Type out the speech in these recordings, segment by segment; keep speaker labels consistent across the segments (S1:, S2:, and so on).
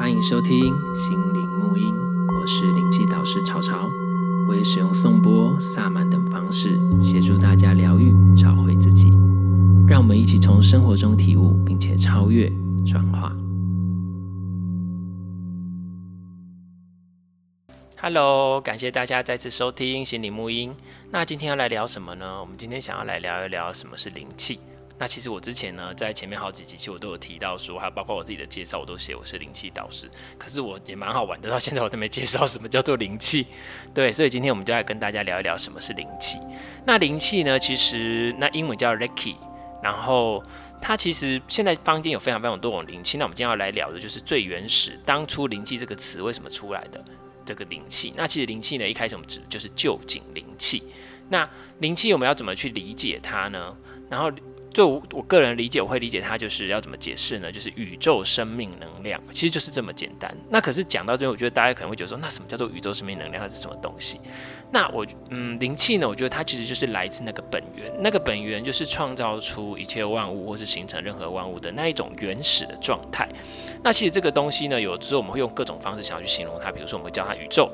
S1: 欢迎收听心灵沐音，我是灵气导师潮潮，我也使用颂钵、萨满等方式协助大家疗愈、找回自己。让我们一起从生活中体悟，并且超越、转化。Hello，感谢大家再次收听心灵沐音。那今天要来聊什么呢？我们今天想要来聊一聊什么是灵气。那其实我之前呢，在前面好几集其实我都有提到说，还有包括我自己的介绍，我都写我是灵气导师。可是我也蛮好玩的，到现在我都没介绍什么叫做灵气。对，所以今天我们就来跟大家聊一聊什么是灵气。那灵气呢，其实那英文叫 Reiki，然后它其实现在坊间有非常非常多种灵气。那我们今天要来聊的就是最原始，当初灵气这个词为什么出来的这个灵气。那其实灵气呢，一开始我们指的就是旧井灵气。那灵气我们要怎么去理解它呢？然后就我个人理解，我会理解它就是要怎么解释呢？就是宇宙生命能量，其实就是这么简单。那可是讲到这边，我觉得大家可能会觉得说，那什么叫做宇宙生命能量？它是什么东西？那我嗯，灵气呢？我觉得它其实就是来自那个本源，那个本源就是创造出一切万物或是形成任何万物的那一种原始的状态。那其实这个东西呢，有时候我们会用各种方式想要去形容它，比如说我们会叫它宇宙。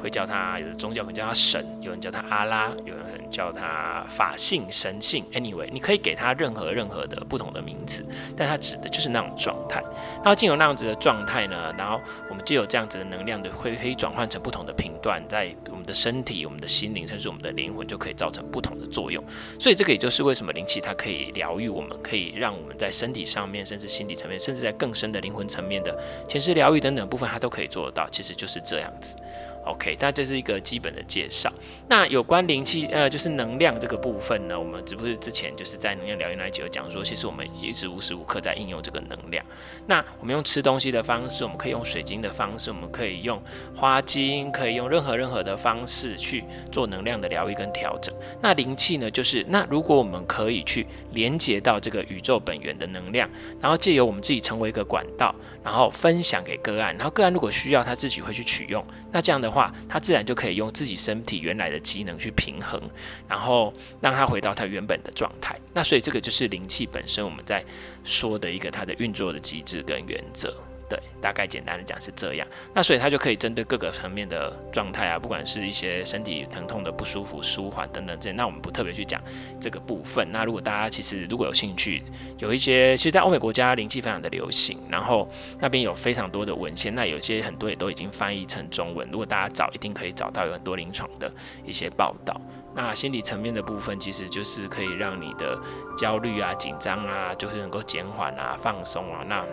S1: 会叫他，有的宗教会叫他神，有人叫他阿拉，有人可能叫他法性、神性。Anyway，你可以给他任何任何的不同的名词，但他指的就是那种状态。然后进入那样子的状态呢，然后我们就有这样子的能量的，会可以转换成不同的频段，在我们的身体、我们的心灵，甚至我们的灵魂，就可以造成不同的作用。所以这个也就是为什么灵气它可以疗愈我们，可以让我们在身体上面，甚至心理层面，甚至在更深的灵魂层面的前世疗愈等等部分，它都可以做得到。其实就是这样子。OK，那这是一个基本的介绍。那有关灵气，呃，就是能量这个部分呢，我们只不过是之前就是在能量疗愈那一集有讲说，其实我们一直无时无刻在应用这个能量。那我们用吃东西的方式，我们可以用水晶的方式，我们可以用花精，可以用任何任何的方式去做能量的疗愈跟调整。那灵气呢，就是那如果我们可以去连接到这个宇宙本源的能量，然后借由我们自己成为一个管道，然后分享给个案，然后个案如果需要，他自己会去取用。那这样的话。话，他自然就可以用自己身体原来的机能去平衡，然后让它回到它原本的状态。那所以这个就是灵气本身我们在说的一个它的运作的机制跟原则。对，大概简单的讲是这样。那所以它就可以针对各个层面的状态啊，不管是一些身体疼痛的不舒服、舒缓等等这些，那我们不特别去讲这个部分。那如果大家其实如果有兴趣，有一些其实，在欧美国家灵气非常的流行，然后那边有非常多的文献，那有些很多也都已经翻译成中文。如果大家找，一定可以找到有很多临床的一些报道。那心理层面的部分，其实就是可以让你的焦虑啊、紧张啊，就是能够减缓啊、放松啊，那。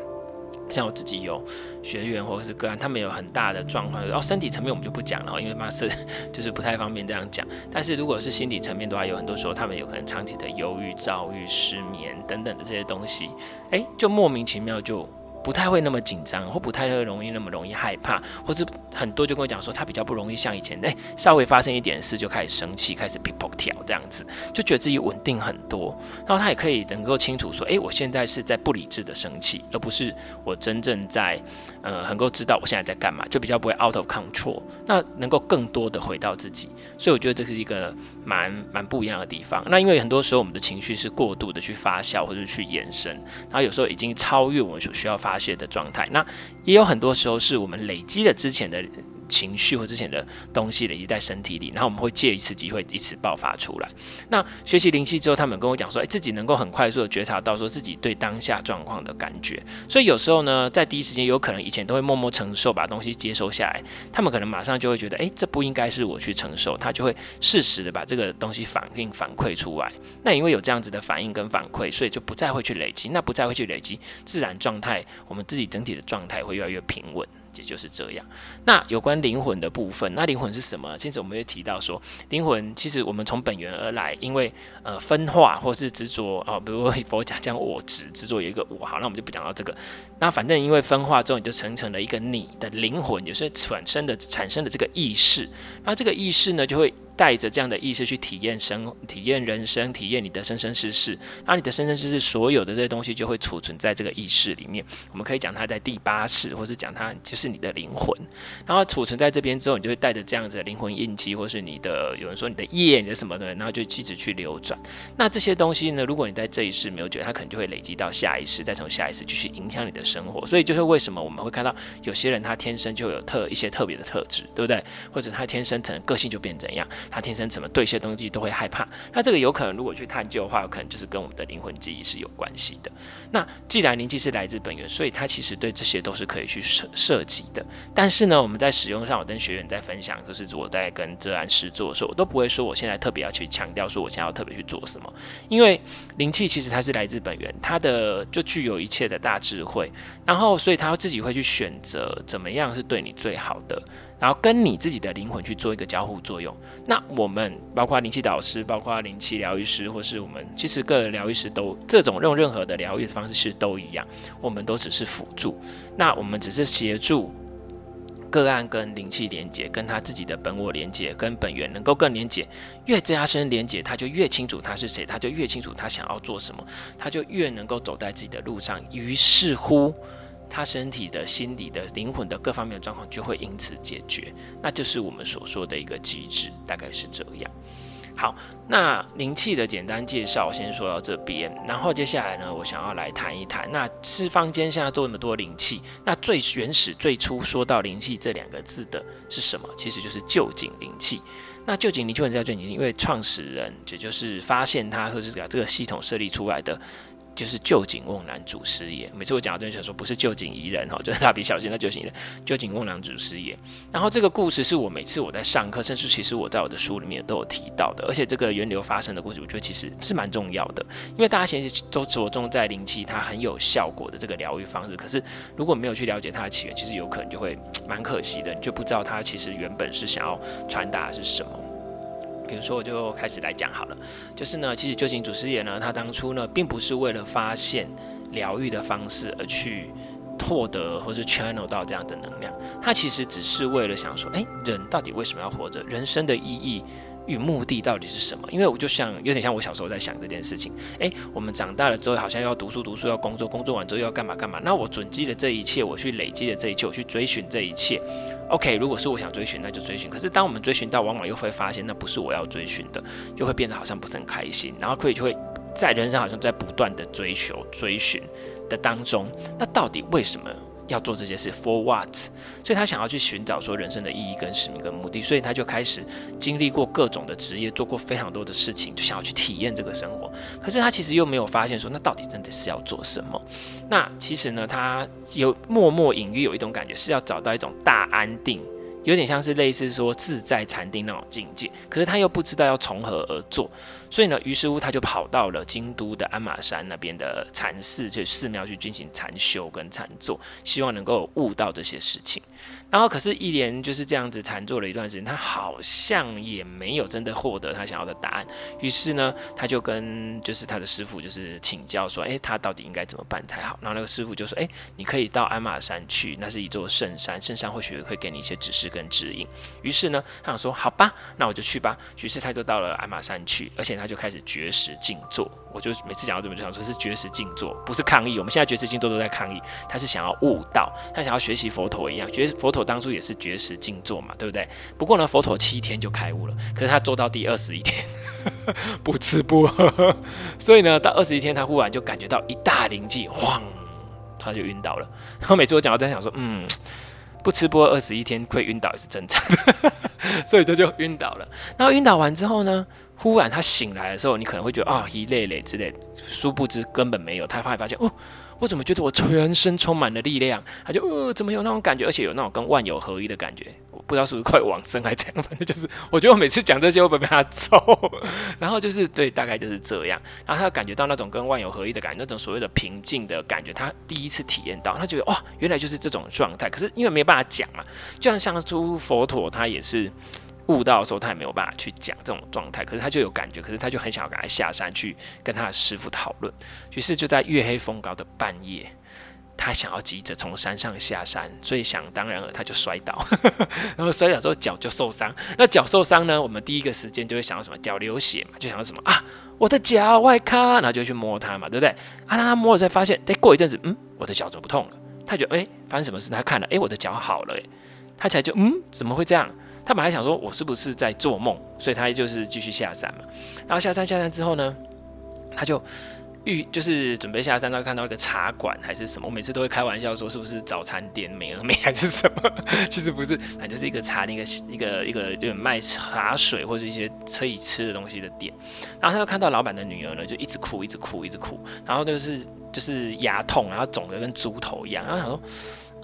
S1: 像我自己有学员或者是个案，他们有很大的状况，然后身体层面我们就不讲了，因为嘛是 就是不太方便这样讲。但是如果是心理层面的话，有很多时候他们有可能长期的忧郁、躁郁、失眠等等的这些东西，诶，就莫名其妙就。不太会那么紧张，或不太会容易那么容易害怕，或是很多就跟我讲说，他比较不容易像以前，哎，稍微发生一点事就开始生气，开始噼啪跳这样子，就觉得自己稳定很多。然后他也可以能够清楚说，哎，我现在是在不理智的生气，而不是我真正在，呃，能够知道我现在在干嘛，就比较不会 out of control。那能够更多的回到自己，所以我觉得这是一个蛮蛮不一样的地方。那因为很多时候我们的情绪是过度的去发酵或者去延伸，然后有时候已经超越我们所需要发。发泄的状态，那也有很多时候是我们累积了之前的情绪或之前的东西累积在身体里，然后我们会借一次机会一次爆发出来。那学习灵气之后，他们跟我讲说，诶，自己能够很快速的觉察到说自己对当下状况的感觉。所以有时候呢，在第一时间，有可能以前都会默默承受，把东西接收下来，他们可能马上就会觉得，诶，这不应该是我去承受，他就会适时的把这个东西反应反馈出来。那因为有这样子的反应跟反馈，所以就不再会去累积，那不再会去累积，自然状态，我们自己整体的状态会越来越平稳。也就是这样。那有关灵魂的部分，那灵魂是什么？其实我们也提到说，灵魂其实我们从本源而来，因为呃分化或是执着啊，比如佛家讲我执，执着有一个我，好，那我们就不讲到这个。那反正因为分化之后，你就形成了一个你的灵魂，也是产生的产生的这个意识。那这个意识呢，就会带着这样的意识去体验生、体验人生、体验你的生生世世，那你的生生世世所有的这些东西就会储存在这个意识里面。我们可以讲它在第八世，或是讲它就是你的灵魂。然后储存在这边之后，你就会带着这样子的灵魂印记，或是你的有人说你的业、你的什么的，然后就一直去流转。那这些东西呢，如果你在这一世没有觉得，它可能就会累积到下一世，再从下一世继续影响你的生活。所以就是为什么我们会看到有些人他天生就有特一些特别的特质，对不对？或者他天生可能个性就变怎样，他天生怎么对一些东西都会害怕。那这个有可能如果去探究的话，有可能就是跟我们的灵魂记忆是有关系的。那既然灵气是来自本源，所以它其实对这些都是可以去涉涉及的。但是呢，我们在使用上，我跟学员在分享，就是我在跟这案师做的时候，我都不会说我现在特别要去强调说我现在要特别去做什么，因为灵气其实它是来自本源，它的就具有一切的大智慧，然后所以他自己会去选择怎么样是对你最好的。然后跟你自己的灵魂去做一个交互作用。那我们包括灵气导师，包括灵气疗愈师，或是我们其实各个疗愈师都这种用任何的疗愈的方式是都一样，我们都只是辅助。那我们只是协助个案跟灵气连接，跟他自己的本我连接，跟本源能够更连接。越加深连接，他就越清楚他是谁，他就越清楚他想要做什么，他就越能够走在自己的路上。于是乎。他身体的、心理的、灵魂的各方面的状况就会因此解决，那就是我们所说的一个机制，大概是这样。好，那灵气的简单介绍先说到这边，然后接下来呢，我想要来谈一谈，那是坊间现在做那么多灵气，那最原始、最初说到灵气这两个字的是什么？其实就是旧井灵气。那旧井灵气为什么叫臼井？因为创始人，也就是发现它或者是把这个系统设立出来的。就是旧井瓮男祖师爷。每次我讲到这，就说不是旧井仪人哈，就是蜡笔小新的旧井仪人，旧井瓮男祖师爷。然后这个故事是我每次我在上课，甚至其实我在我的书里面都有提到的。而且这个源流发生的故事，我觉得其实是蛮重要的，因为大家其实都着重在灵气它很有效果的这个疗愈方式。可是如果没有去了解它的起源，其实有可能就会 蛮可惜的，你就不知道它其实原本是想要传达的是什么。比如说，我就开始来讲好了。就是呢，其实究竟祖师爷呢，他当初呢，并不是为了发现疗愈的方式而去获得或是 channel 到这样的能量，他其实只是为了想说，诶，人到底为什么要活着？人生的意义。与目的到底是什么？因为我就像有点像我小时候在想这件事情。诶，我们长大了之后，好像要读书读书，要工作工作完之后要干嘛干嘛。那我准积的这一切，我去累积的这一切，我去追寻这一切。OK，如果是我想追寻，那就追寻。可是当我们追寻到，往往又会发现那不是我要追寻的，就会变得好像不是很开心。然后可以就会在人生好像在不断的追求追寻的当中，那到底为什么？要做这些事，for what？所以他想要去寻找说人生的意义跟使命跟目的，所以他就开始经历过各种的职业，做过非常多的事情，就想要去体验这个生活。可是他其实又没有发现说，那到底真的是要做什么？那其实呢，他有默默隐约有一种感觉，是要找到一种大安定。有点像是类似说自在禅定那种境界，可是他又不知道要从何而做，所以呢，于是乎他就跑到了京都的鞍马山那边的禅寺，就寺庙去进行禅修跟禅坐，希望能够悟到这些事情。然后，可是，一连就是这样子禅坐了一段时间，他好像也没有真的获得他想要的答案。于是呢，他就跟就是他的师傅就是请教说，诶，他到底应该怎么办才好？然后那个师傅就说，诶，你可以到鞍马山去，那是一座圣山，圣山或许会给你一些指示跟指引。于是呢，他想说，好吧，那我就去吧。于是他就到了鞍马山去，而且他就开始绝食静坐。我就每次讲到这边就想说，是绝食静坐，不是抗议。我们现在绝食静坐都在抗议，他是想要悟道，他想要学习佛陀一样，觉佛陀当初也是绝食静坐嘛，对不对？不过呢，佛陀七天就开悟了，可是他做到第二十一天 不吃不喝，所以呢，到二十一天他忽然就感觉到一大灵气，晃，他就晕倒了。然后每次我讲到在想说，嗯，不吃不喝二十一天会晕倒也是正常的，所以他就晕倒了。然后晕倒完之后呢？忽然他醒来的时候，你可能会觉得啊，一累累之类的，殊不知根本没有。他会发现哦，我怎么觉得我全身充满了力量？他就呃，怎么有那种感觉？而且有那种跟万有合一的感觉。我不知道是不是快往生还是怎样，反正就是，我觉得我每次讲这些会被他揍？然后就是对，大概就是这样。然后他感觉到那种跟万有合一的感觉，那种所谓的平静的感觉，他第一次体验到，他觉得哇，原来就是这种状态。可是因为没办法讲嘛，就像像出佛陀，他也是。悟到的时候，他也没有办法去讲这种状态，可是他就有感觉，可是他就很想要赶快下山去跟他的师傅讨论。于是就在月黑风高的半夜，他想要急着从山上下山，所以想当然了，他就摔倒，然后摔倒之后脚就受伤。那脚受伤呢，我们第一个时间就会想到什么？脚流血嘛，就想到什么啊？我的脚外卡，然后就去摸它嘛，对不对？啊，他摸了才发现，哎，过一阵子，嗯，我的脚怎么不痛了？他觉得，哎，发生什么事？他看了，哎，我的脚好了，哎，他才就，嗯，怎么会这样？他本来想说，我是不是在做梦？所以他就是继续下山嘛。然后下山下山之后呢，他就。预就是准备下山，到看到一个茶馆还是什么？我每次都会开玩笑说，是不是早餐店美而美还是什么？其实不是，反正就是一个茶，那个一个一个有点卖茶水或者一些可以吃的东西的店。然后他就看到老板的女儿呢，就一直哭，一直哭，一直哭，然后就是就是牙痛，然后肿得跟猪头一样。然后想说。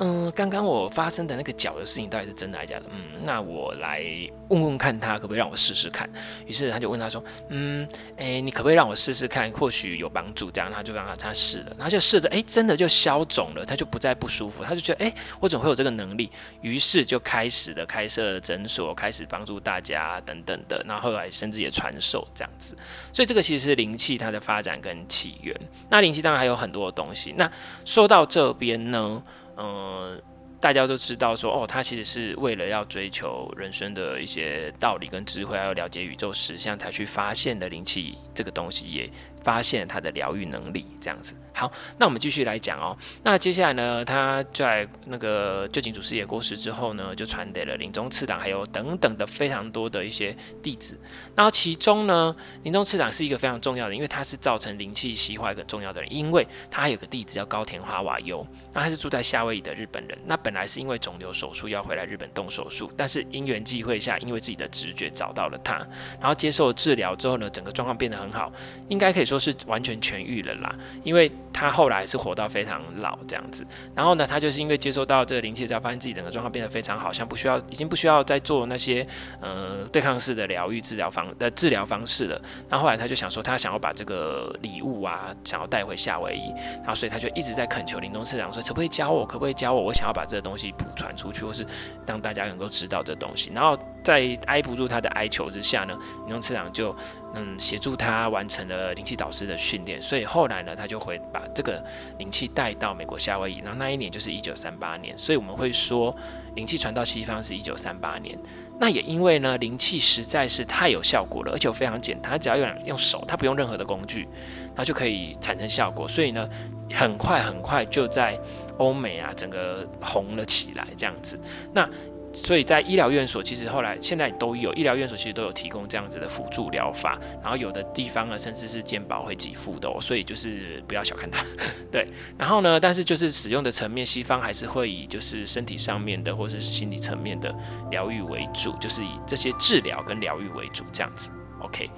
S1: 嗯，刚刚我发生的那个脚的事情到底是真的还是假的？嗯，那我来问问看他可不可以让我试试看。于是他就问他说：“嗯，诶，你可不可以让我试试看？或许有帮助。”这样他就让他他试了，然后就试着，诶，真的就消肿了，他就不再不舒服，他就觉得，诶，我怎么会有这个能力？于是就开始的开设诊所，开始帮助大家等等的，然后后来甚至也传授这样子。所以这个其实是灵气它的发展跟起源。那灵气当然还有很多的东西。那说到这边呢？嗯，大家都知道说，哦，他其实是为了要追求人生的一些道理跟智慧，还有了解宇宙实相，才去发现的灵气这个东西，也发现它的疗愈能力，这样子。好，那我们继续来讲哦。那接下来呢，他在那个旧井主师爷过世之后呢，就传给了林中次长，还有等等的非常多的一些弟子。然后其中呢，林中次长是一个非常重要的，因为他是造成灵气西化一个重要的人，因为他还有个弟子叫高田花瓦优，那他是住在夏威夷的日本人。那本本来是因为肿瘤手术要回来日本动手术，但是因缘际会下，因为自己的直觉找到了他，然后接受了治疗之后呢，整个状况变得很好，应该可以说是完全痊愈了啦，因为。他后来是活到非常老这样子，然后呢，他就是因为接受到这个灵气之后，发现自己整个状况变得非常好，像不需要，已经不需要再做那些呃对抗式的疗愈治疗方的治疗方式了。然后后来他就想说，他想要把这个礼物啊，想要带回夏威夷，然后所以他就一直在恳求林东市长说，可不可以教我，可不可以教我，我想要把这东西普传出去，或是让大家能够知道这东西。然后在挨不住他的哀求之下呢，牛次长就。嗯，协助他完成了灵气导师的训练，所以后来呢，他就会把这个灵气带到美国夏威夷。然后那一年就是一九三八年，所以我们会说灵气传到西方是一九三八年。那也因为呢，灵气实在是太有效果了，而且非常简单，只要用用手，它不用任何的工具，它就可以产生效果。所以呢，很快很快就在欧美啊，整个红了起来，这样子。那所以在医疗院所，其实后来现在都有医疗院所，其实都有提供这样子的辅助疗法。然后有的地方呢，甚至是健保会给付的哦。所以就是不要小看它，对。然后呢，但是就是使用的层面，西方还是会以就是身体上面的或者是心理层面的疗愈为主，就是以这些治疗跟疗愈为主这样子。OK。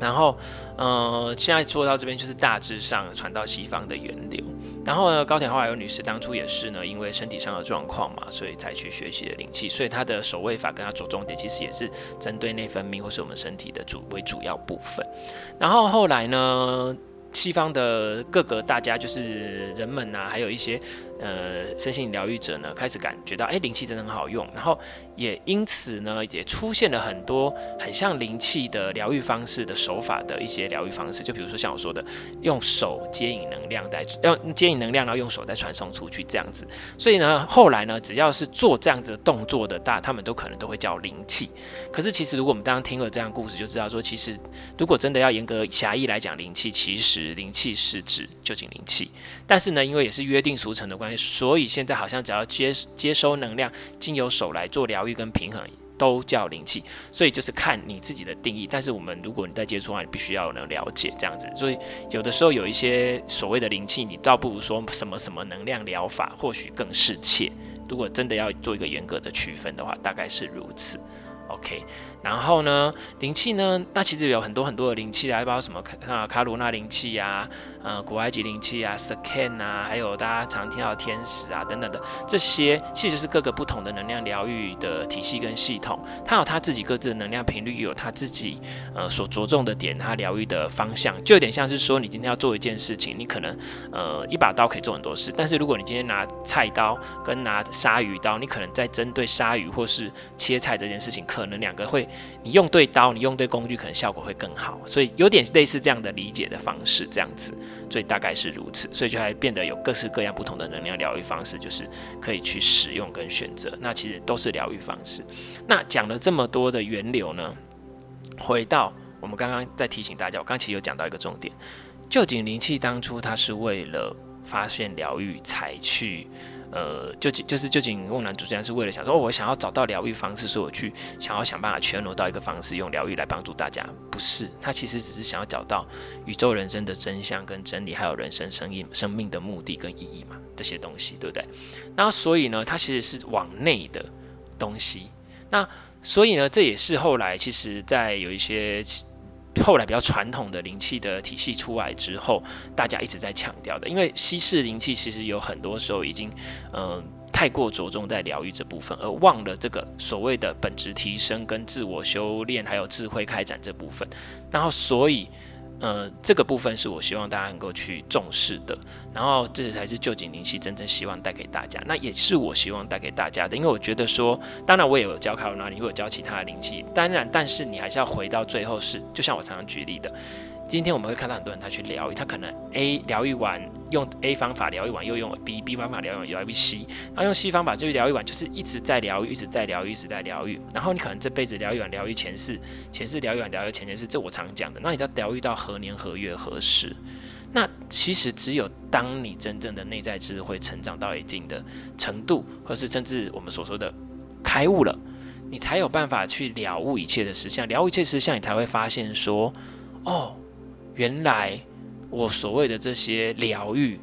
S1: 然后，呃，现在说到这边就是大致上传到西方的源流。然后呢，高田花瓦优女士当初也是呢，因为身体上的状况嘛，所以才去学习的灵气。所以她的守卫法跟她着重点其实也是针对内分泌或是我们身体的主为主要部分。然后后来呢，西方的各个大家就是人们呐、还有一些。呃，身心疗愈者呢，开始感觉到，哎，灵气真的很好用，然后也因此呢，也出现了很多很像灵气的疗愈方式的手法的一些疗愈方式，就比如说像我说的，用手接引能量带，用接引能量，然后用手再传送出去这样子。所以呢，后来呢，只要是做这样子的动作的大，他们都可能都会叫灵气。可是其实，如果我们刚刚听了这样故事，就知道说，其实如果真的要严格狭义来讲，灵气其实灵气是指臼井灵气，但是呢，因为也是约定俗成的所以现在好像只要接接收能量，经由手来做疗愈跟平衡，都叫灵气。所以就是看你自己的定义。但是我们如果你在接触的话，你必须要能了解这样子。所以有的时候有一些所谓的灵气，你倒不如说什么什么能量疗法，或许更适切。如果真的要做一个严格的区分的话，大概是如此。OK。然后呢，灵气呢？那其实有很多很多的灵气啊，包括什么卡卡鲁纳灵气啊，呃，古埃及灵气啊，Saken 啊，还有大家常听到的天使啊等等的这些，其实是各个不同的能量疗愈的体系跟系统，它有它自己各自的能量频率，有它自己呃所着重的点，它疗愈的方向，就有点像是说，你今天要做一件事情，你可能呃一把刀可以做很多事，但是如果你今天拿菜刀跟拿鲨鱼刀，你可能在针对鲨鱼或是切菜这件事情，可能两个会，你用对刀，你用对工具，可能效果会更好。所以有点类似这样的理解的方式，这样子，所以大概是如此。所以就还变得有各式各样不同的能量疗愈方式，就是可以去使用跟选择。那其实都是疗愈方式。那讲了这么多的源流呢，回到我们刚刚在提醒大家，我刚其实有讲到一个重点，臼井灵气当初它是为了发现疗愈才去。呃，就就是臼井瓮男主持人是为了想说，哦，我想要找到疗愈方式，所以我去想要想办法全挪到一个方式，用疗愈来帮助大家。不是，他其实只是想要找到宇宙人生的真相跟真理，还有人生生命生命的目的跟意义嘛，这些东西，对不对？那所以呢，他其实是往内的东西。那所以呢，这也是后来其实在有一些。后来比较传统的灵气的体系出来之后，大家一直在强调的，因为西式灵气其实有很多时候已经，嗯、太过着重在疗愈这部分，而忘了这个所谓的本质提升跟自我修炼，还有智慧开展这部分，然后所以。呃，这个部分是我希望大家能够去重视的，然后这才是旧景灵气真正希望带给大家，那也是我希望带给大家的，因为我觉得说，当然我也有教卡罗拉，你，也有教其他的灵气，当然，但是你还是要回到最后是，就像我常常举例的。今天我们会看到很多人他去疗愈，他可能 A 疗愈完用 A 方法疗愈完，又用 B B 方法疗愈完，又疗愈 C，然后用 C 方法就疗愈完，就是一直在疗愈，一直在疗愈，一直在疗愈。然后你可能这辈子疗愈完疗愈前世，前世疗愈完疗愈前前世，这我常讲的。那你要疗愈到何年何月何时？那其实只有当你真正的内在智慧成长到一定的程度，或是甚至我们所说的开悟了，你才有办法去了悟一切的实相。了悟一切实相，你才会发现说，哦。原来我所谓的这些疗愈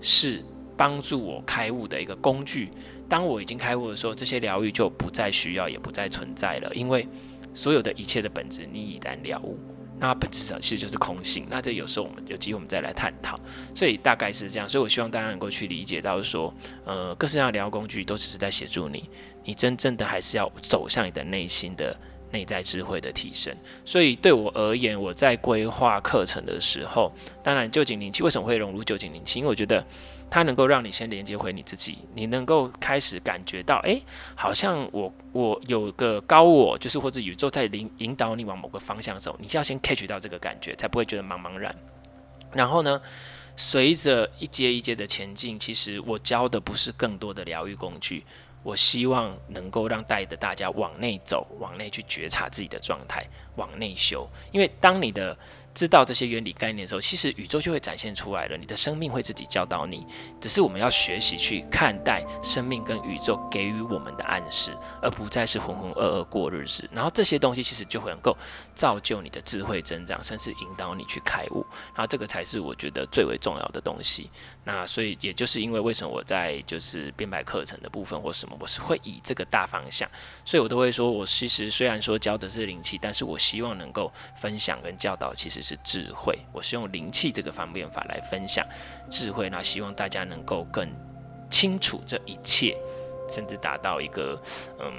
S1: 是帮助我开悟的一个工具。当我已经开悟的时候，这些疗愈就不再需要，也不再存在了。因为所有的一切的本质，你已然了悟，那本质上其实就是空性。那这有时候我们有机会我们再来探讨。所以大概是这样。所以我希望大家能够去理解到说，呃，各式各样的疗愈工具都只是在协助你，你真正的还是要走向你的内心的。内在智慧的提升，所以对我而言，我在规划课程的时候，当然臼井灵气为什么会融入臼井灵气？因为我觉得它能够让你先连接回你自己，你能够开始感觉到，诶，好像我我有个高我，就是或者宇宙在引引导你往某个方向走，你就要先 catch 到这个感觉，才不会觉得茫茫然。然后呢，随着一阶一阶的前进，其实我教的不是更多的疗愈工具。我希望能够让带着大家往内走，往内去觉察自己的状态，往内修。因为当你的知道这些原理概念的时候，其实宇宙就会展现出来了。你的生命会自己教导你，只是我们要学习去看待生命跟宇宙给予我们的暗示，而不再是浑浑噩噩过日子。然后这些东西其实就会能够造就你的智慧增长，甚至引导你去开悟。然后这个才是我觉得最为重要的东西。那所以也就是因为为什么我在就是编排课程的部分或什么，我是会以这个大方向，所以我都会说，我其实虽然说教的是灵气，但是我希望能够分享跟教导，其实。是智慧，我是用灵气这个方便法来分享智慧，那希望大家能够更清楚这一切，甚至达到一个嗯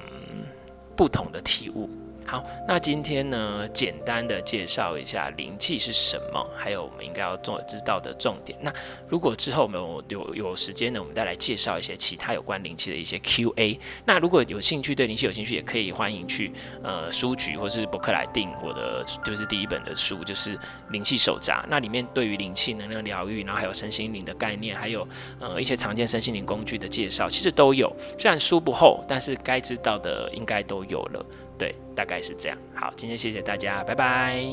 S1: 不同的体悟。好，那今天呢，简单的介绍一下灵气是什么，还有我们应该要做知道的重点。那如果之后我们有有有时间呢，我们再来介绍一些其他有关灵气的一些 Q&A。那如果有兴趣，对灵气有兴趣，也可以欢迎去呃书局或是博客来订我的就是第一本的书，就是灵气手札。那里面对于灵气能量疗愈，然后还有身心灵的概念，还有呃一些常见身心灵工具的介绍，其实都有。虽然书不厚，但是该知道的应该都有了。对，大概是这样。好，今天谢谢大家，拜拜。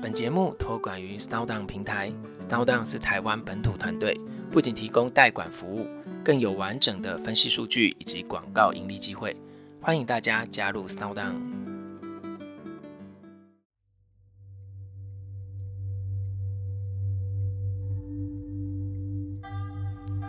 S1: 本节目托管于 SoundOn 平台，SoundOn 是台湾本土团队，不仅提供代管服务，更有完整的分析数据以及广告盈利机会。欢迎大家加入 SoundOn。